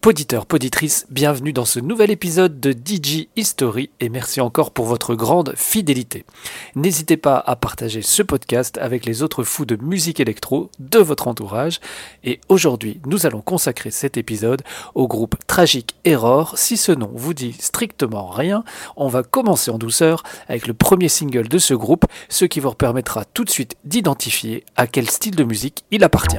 Poditeur, poditrice, bienvenue dans ce nouvel épisode de DJ History et merci encore pour votre grande fidélité. N'hésitez pas à partager ce podcast avec les autres fous de musique électro de votre entourage. Et aujourd'hui, nous allons consacrer cet épisode au groupe Tragique Error. Si ce nom vous dit strictement rien, on va commencer en douceur avec le premier single de ce groupe, ce qui vous permettra tout de suite d'identifier à quel style de musique il appartient.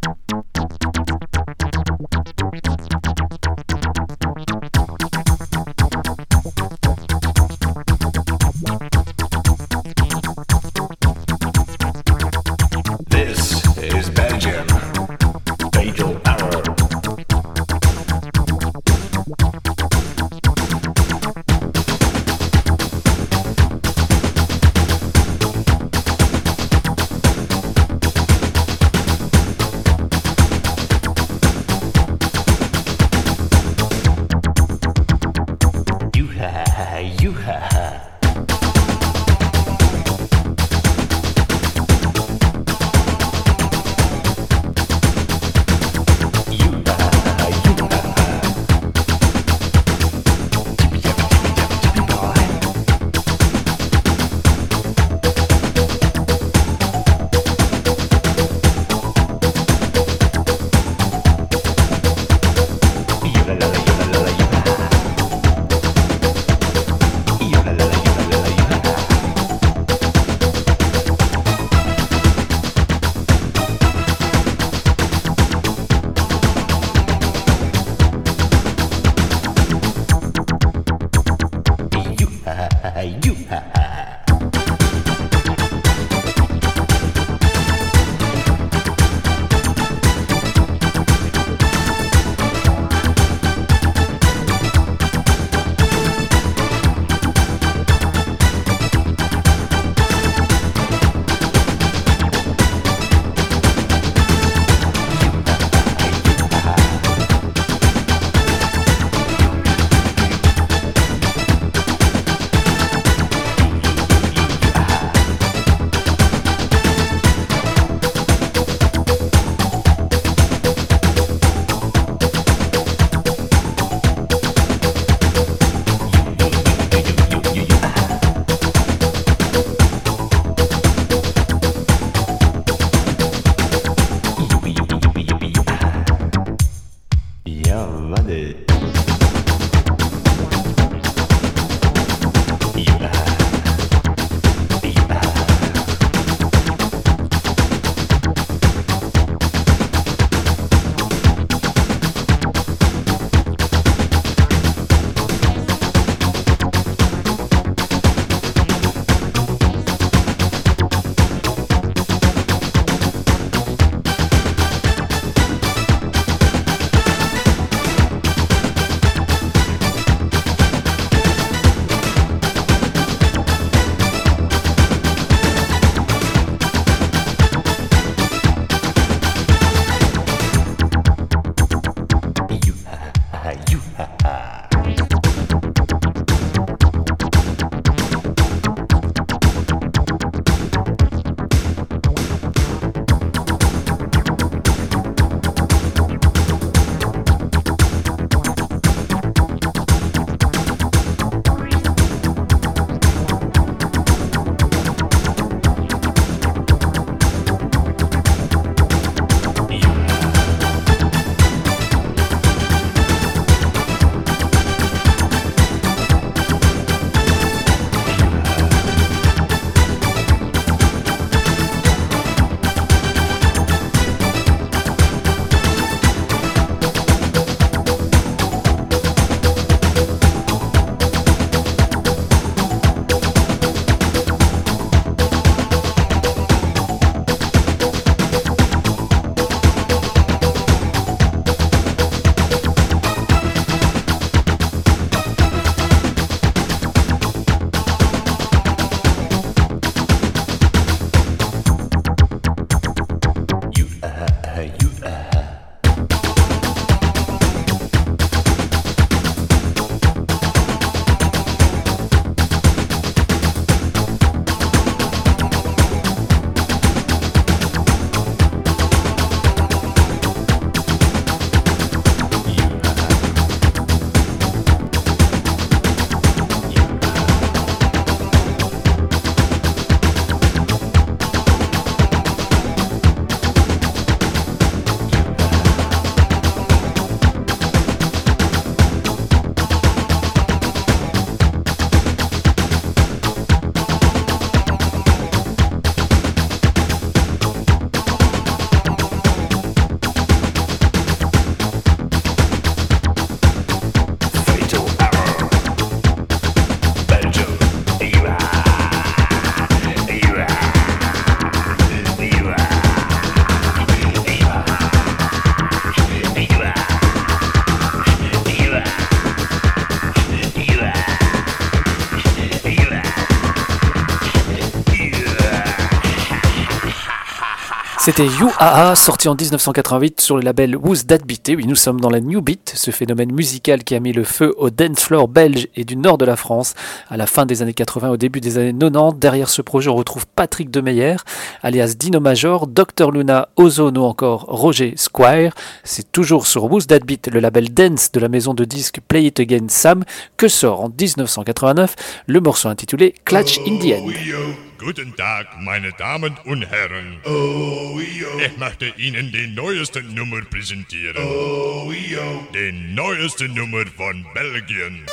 C'était You AA, sorti en 1988 sur le label Who's That Beat? oui, nous sommes dans la New Beat, ce phénomène musical qui a mis le feu au dance floor belge et du nord de la France à la fin des années 80, au début des années 90. Derrière ce projet, on retrouve Patrick Demeyer, alias Dino Major, Dr Luna, Ozone ou encore Roger Squire. C'est toujours sur Who's That Beat, le label dance de la maison de disques Play It Again Sam, que sort en 1989 le morceau intitulé Clutch in the End. Guten Tag, meine Damen und Herren. Oh, yo. Ich möchte Ihnen die neueste Nummer präsentieren. Oh, yo. Die neueste Nummer von Belgien.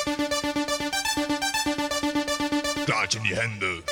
Klatsch in die Hände.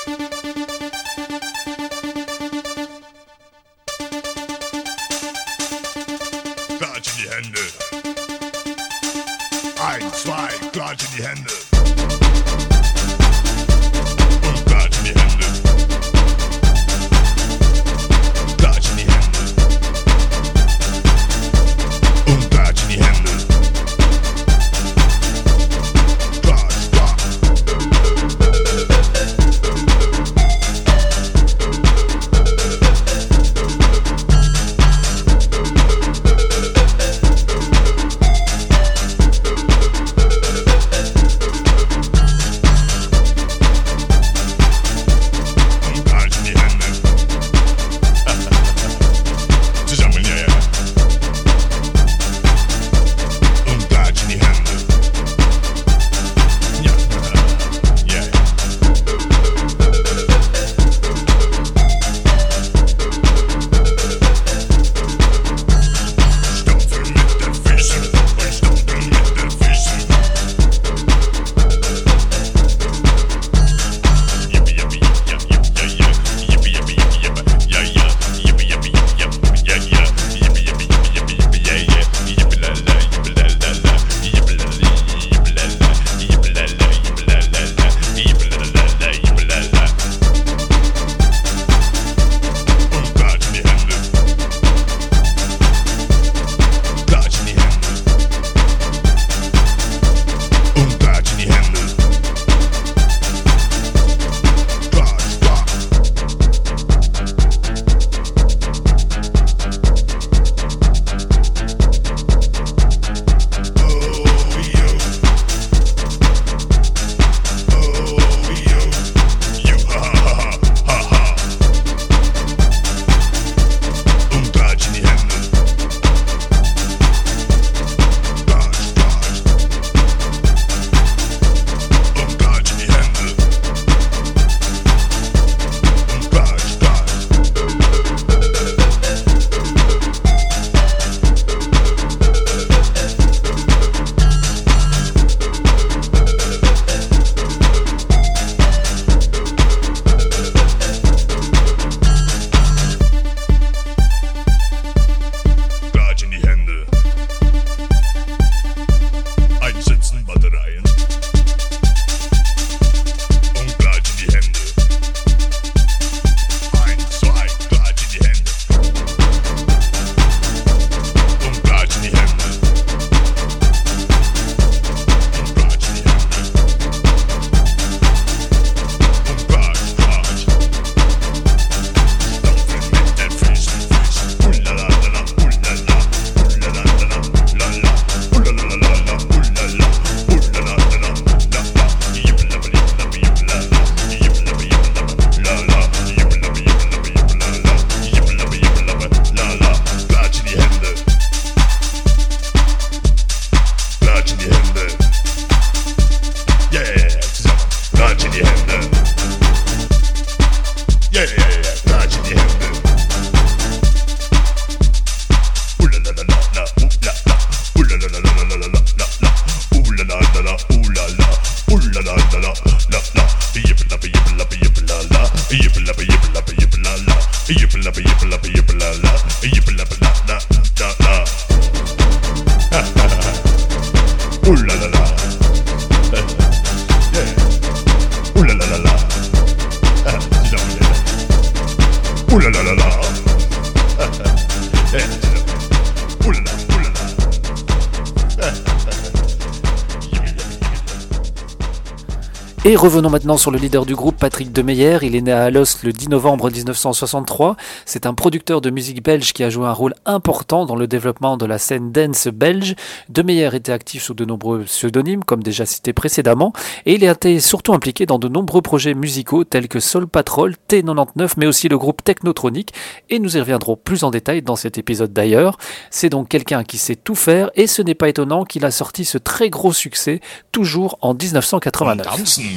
Et revenons maintenant sur le leader du groupe, Patrick Demeyer. Il est né à Alost le 10 novembre 1963. C'est un producteur de musique belge qui a joué un rôle important dans le développement de la scène dance belge. Demeyer était actif sous de nombreux pseudonymes, comme déjà cité précédemment, et il a été surtout impliqué dans de nombreux projets musicaux tels que Soul Patrol, T99, mais aussi le groupe Technotronic, et nous y reviendrons plus en détail dans cet épisode d'ailleurs. C'est donc quelqu'un qui sait tout faire, et ce n'est pas étonnant qu'il a sorti ce très gros succès, toujours en 1989.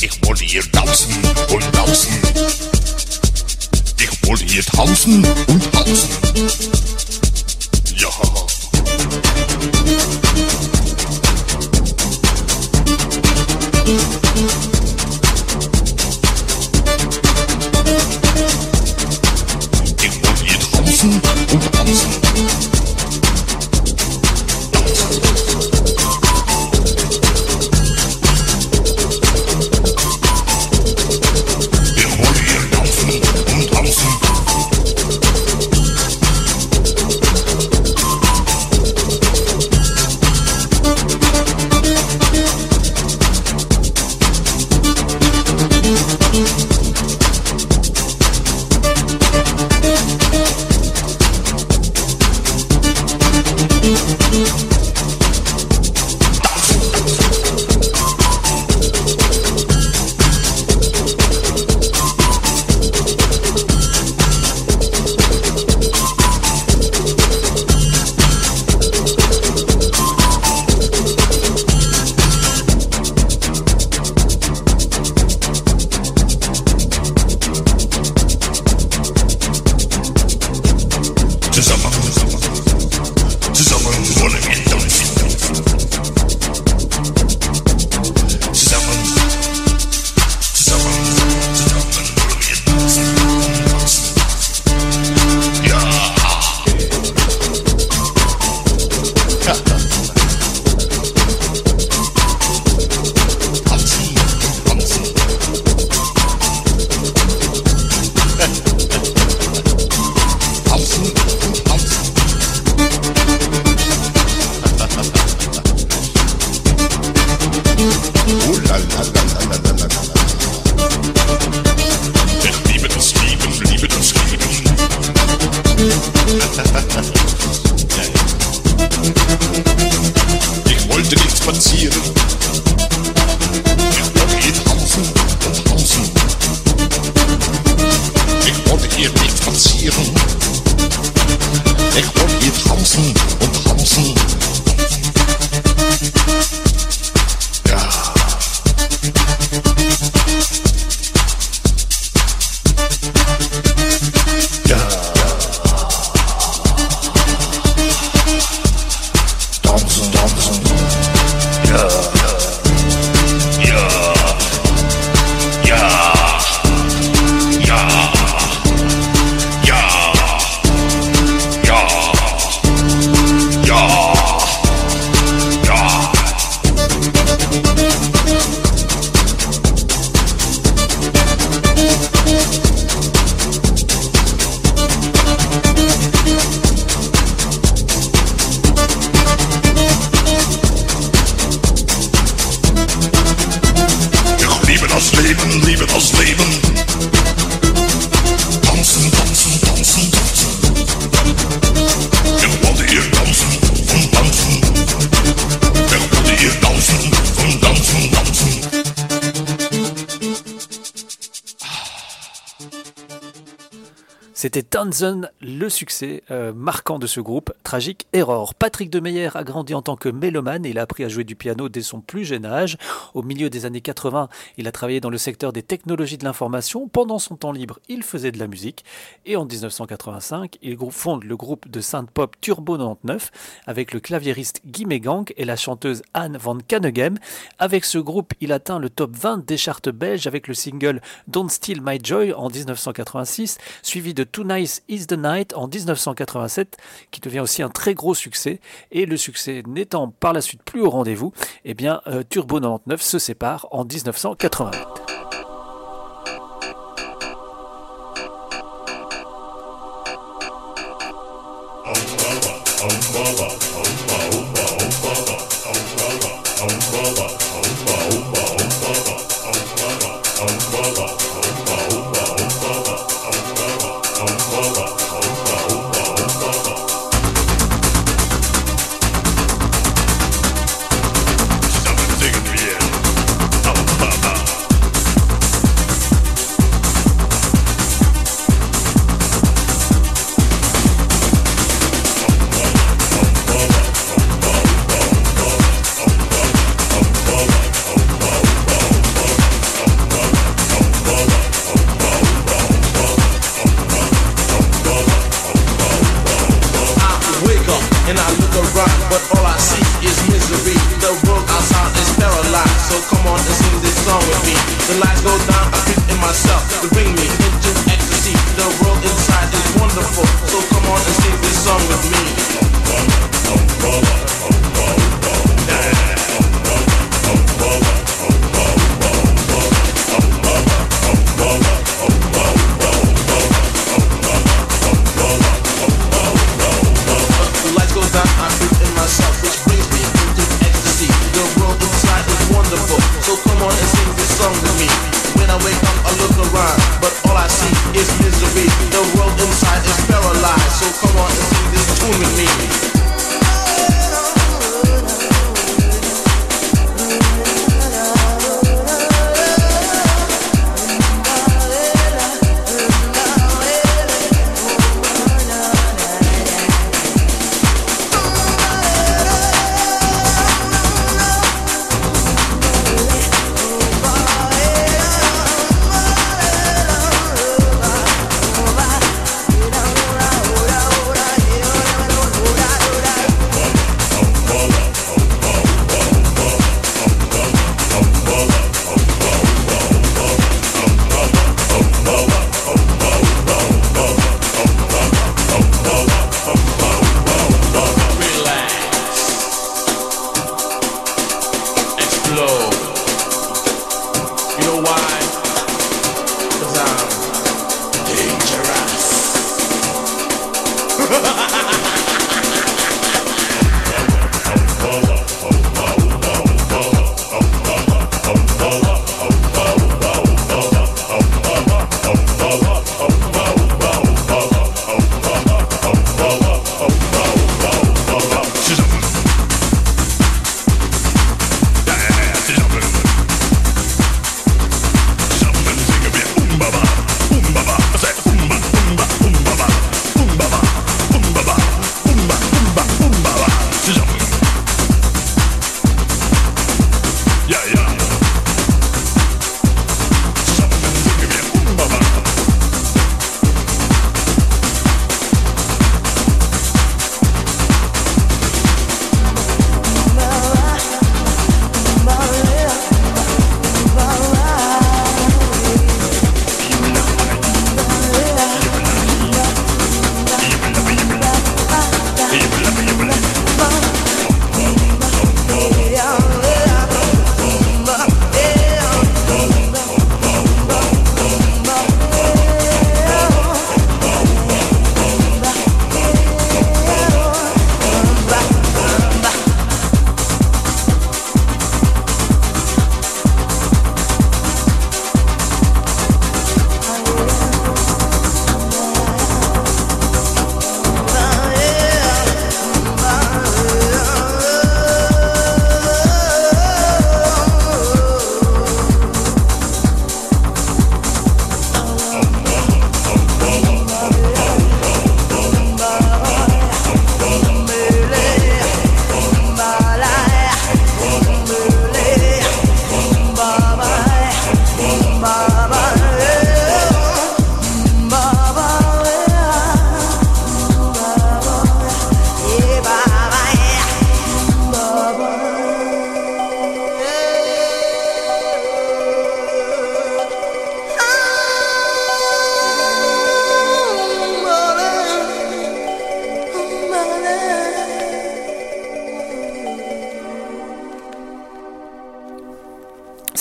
Ich wollte hier tanzen und tanzen. Ich wollte hier tanzen und tanzen. Ja. Ich wollte hier tanzen Ou la la la la la la. Leben lieben als leven. C'était Tanzen, le succès euh, marquant de ce groupe, Tragique Error. Patrick Demeyer a grandi en tant que mélomane, il a appris à jouer du piano dès son plus jeune âge. Au milieu des années 80, il a travaillé dans le secteur des technologies de l'information. Pendant son temps libre, il faisait de la musique. Et en 1985, il fonde le groupe de synth-pop Turbo 99 avec le claviériste Guy Megang et la chanteuse Anne van Caneghem. Avec ce groupe, il atteint le top 20 des charts belges avec le single Don't Steal My Joy en 1986, suivi de Too Nice Is the Night en 1987, qui devient aussi un très gros succès. Et le succès n'étant par la suite plus au rendez-vous, eh bien euh, Turbo 99 se sépare en 1988. Oh,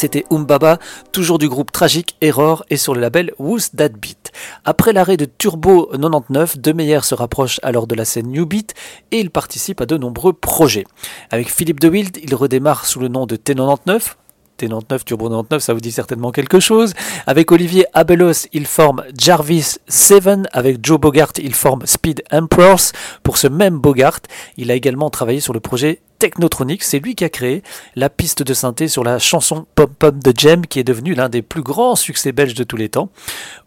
C'était Umbaba, toujours du groupe Tragique Error et sur le label Who's That Beat. Après l'arrêt de Turbo 99, De Meyer se rapproche alors de la scène New Beat et il participe à de nombreux projets. Avec Philippe De Wild, il redémarre sous le nom de T99, T99, Turbo 99, ça vous dit certainement quelque chose. Avec Olivier Abelos, il forme Jarvis 7. Avec Joe Bogart, il forme Speed Emperors. Pour ce même Bogart, il a également travaillé sur le projet Technotronic, c'est lui qui a créé la piste de synthé sur la chanson Pop Pop de Jem qui est devenue l'un des plus grands succès belges de tous les temps.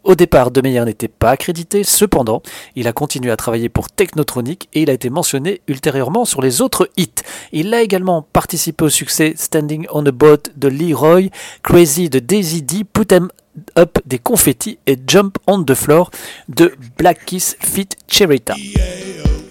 Au départ, De Meyer n'était pas accrédité, cependant, il a continué à travailler pour Technotronic et il a été mentionné ultérieurement sur les autres hits. Il a également participé au succès Standing on a Boat de Leroy, Crazy de Daisy D, Put 'em Up des Confetti et Jump on the Floor de Black Kiss Fit Cherita. Ost,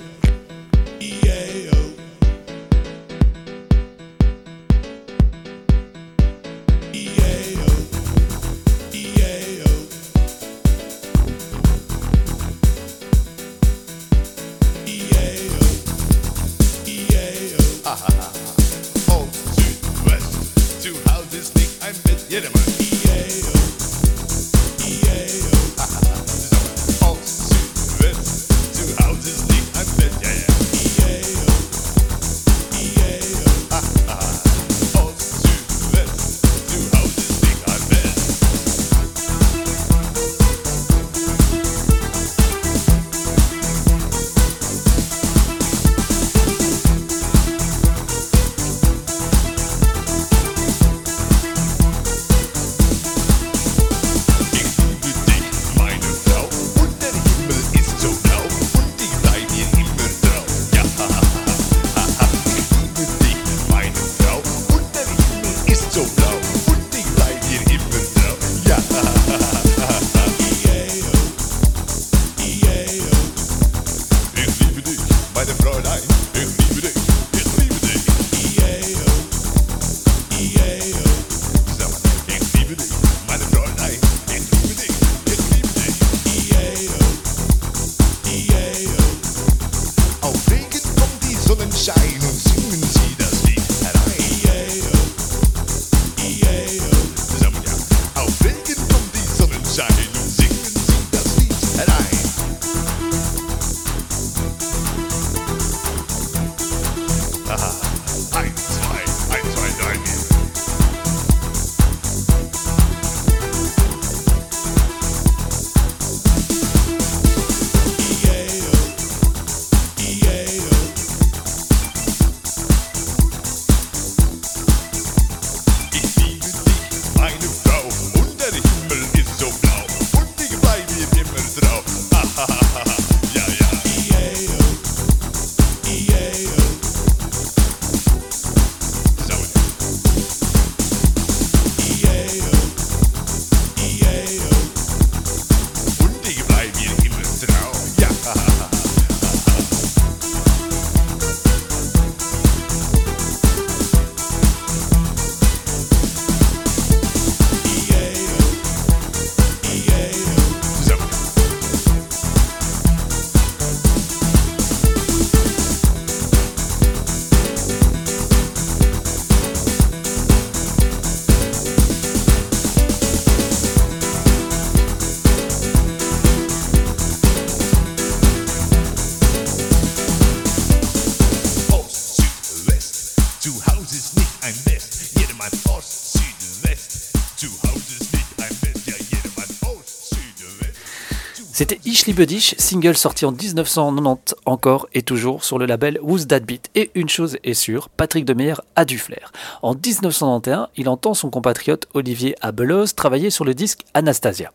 Dich, single sorti en 1990 encore et toujours sur le label Who's That Beat. Et une chose est sûre, Patrick Demeyer a du flair. En 1991, il entend son compatriote Olivier Abelos travailler sur le disque Anastasia.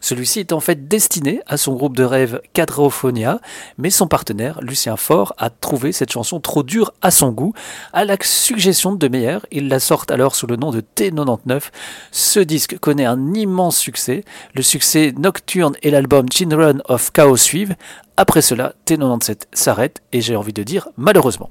Celui-ci est en fait destiné à son groupe de rêve Quadrophonia, mais son partenaire, Lucien Faure, a trouvé cette chanson trop dure à son goût. À la suggestion de Demeyer, il la sort alors sous le nom de T99. Ce disque connaît un immense succès. Le succès Nocturne et l'album Children of Chaos suivent. Après cela, T97 s'arrête et j'ai envie de dire malheureusement.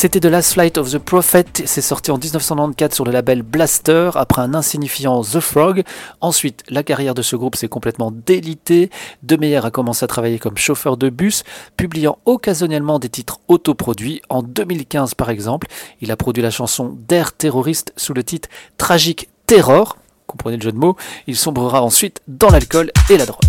C'était The Last Flight of the Prophet, c'est sorti en 1994 sur le label Blaster après un insignifiant The Frog. Ensuite, la carrière de ce groupe s'est complètement délitée. De Meyer a commencé à travailler comme chauffeur de bus, publiant occasionnellement des titres autoproduits. En 2015 par exemple, il a produit la chanson D'air terroriste sous le titre Tragique Terror. Comprenez le jeu de mots. Il sombrera ensuite dans l'alcool et la drogue.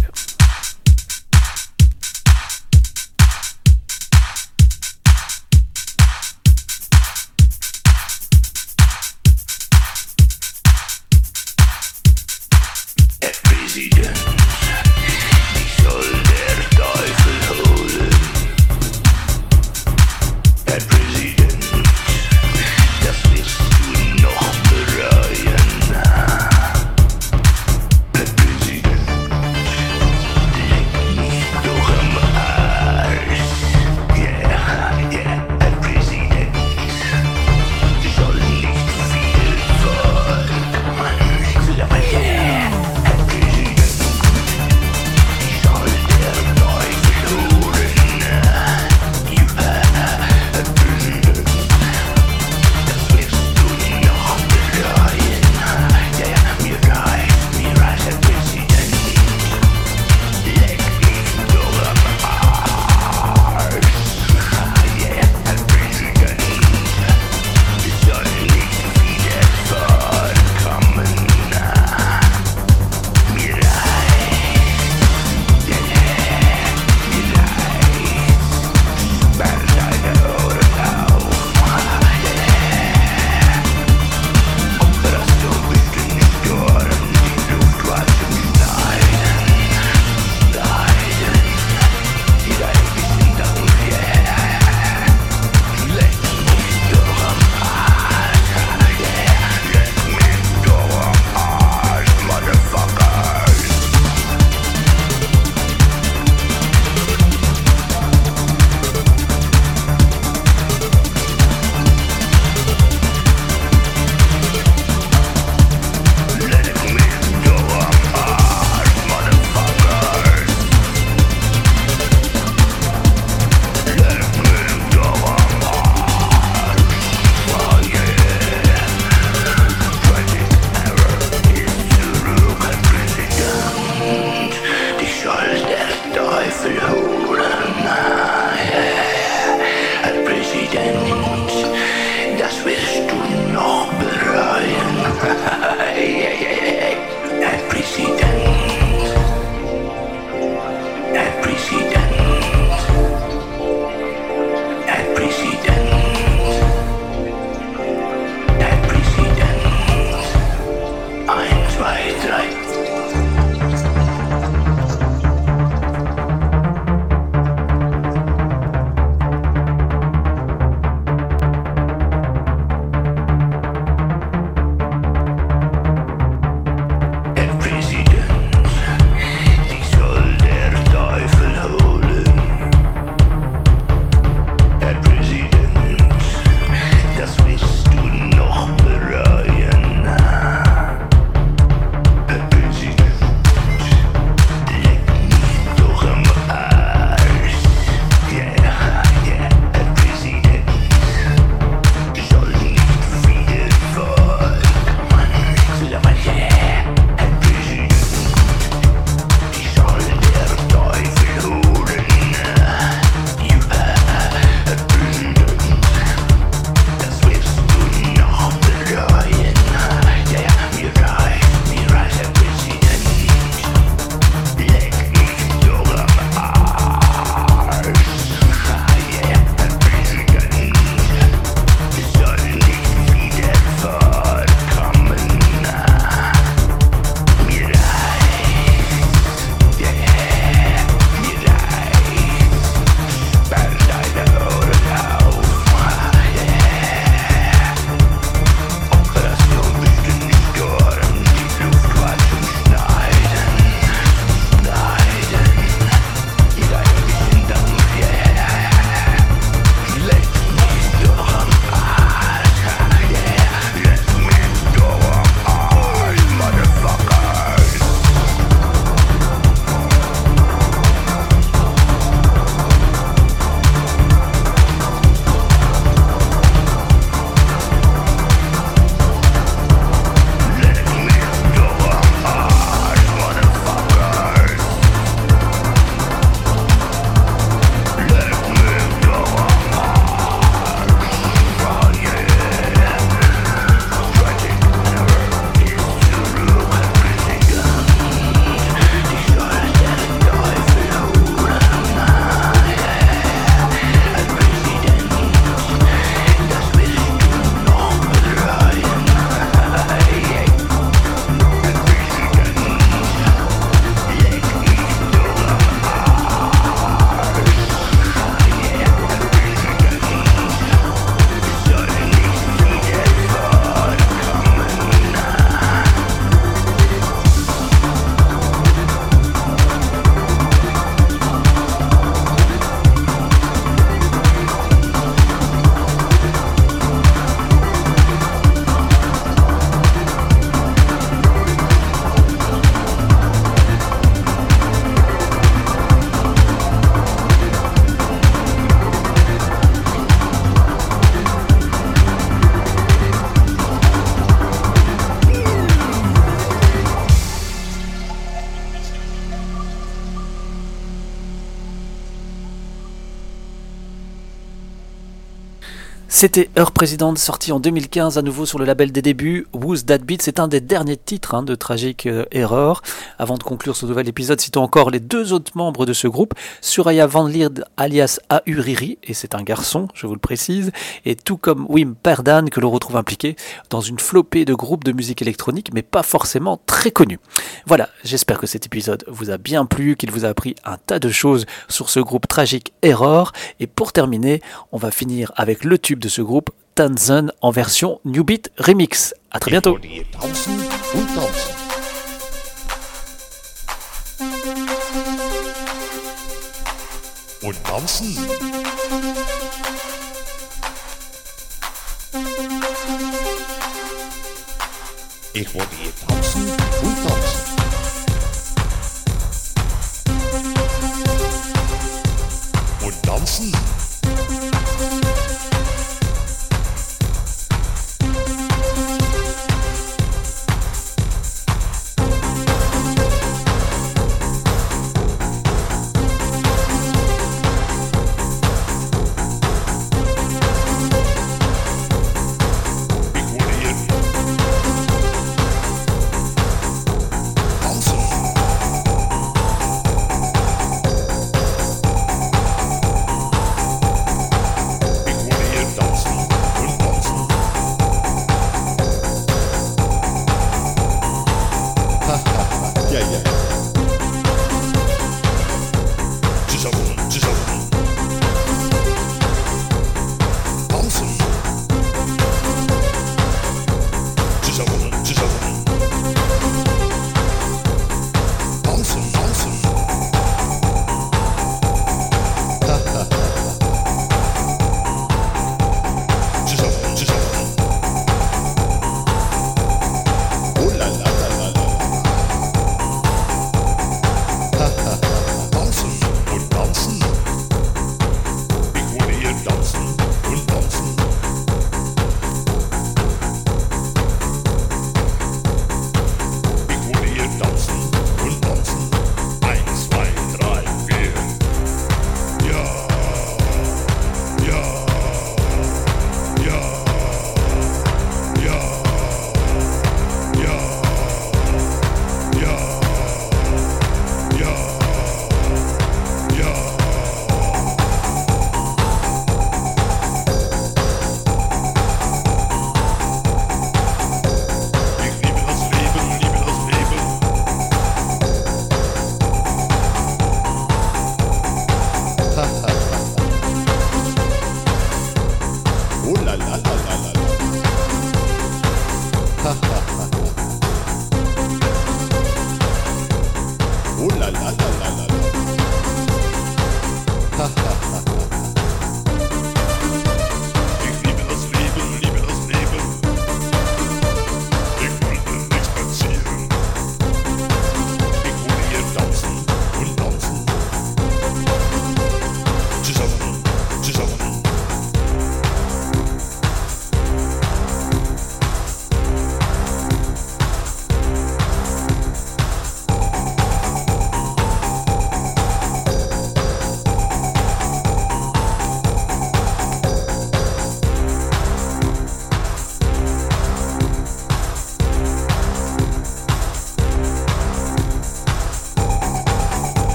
C'était Heure Présidente, sorti en 2015 à nouveau sur le label des débuts. Who's That Beat, c'est un des derniers titres hein, de Tragic euh, Error. Avant de conclure ce nouvel épisode, citons encore les deux autres membres de ce groupe, Suraya Van Lierd alias Auriri, et c'est un garçon, je vous le précise, et tout comme Wim Perdan que l'on retrouve impliqué dans une flopée de groupes de musique électronique, mais pas forcément très connus. Voilà, j'espère que cet épisode vous a bien plu, qu'il vous a appris un tas de choses sur ce groupe Tragic Error, et pour terminer, on va finir avec le tube de ce groupe, Tanzen, en version New Beat Remix. A très bientôt.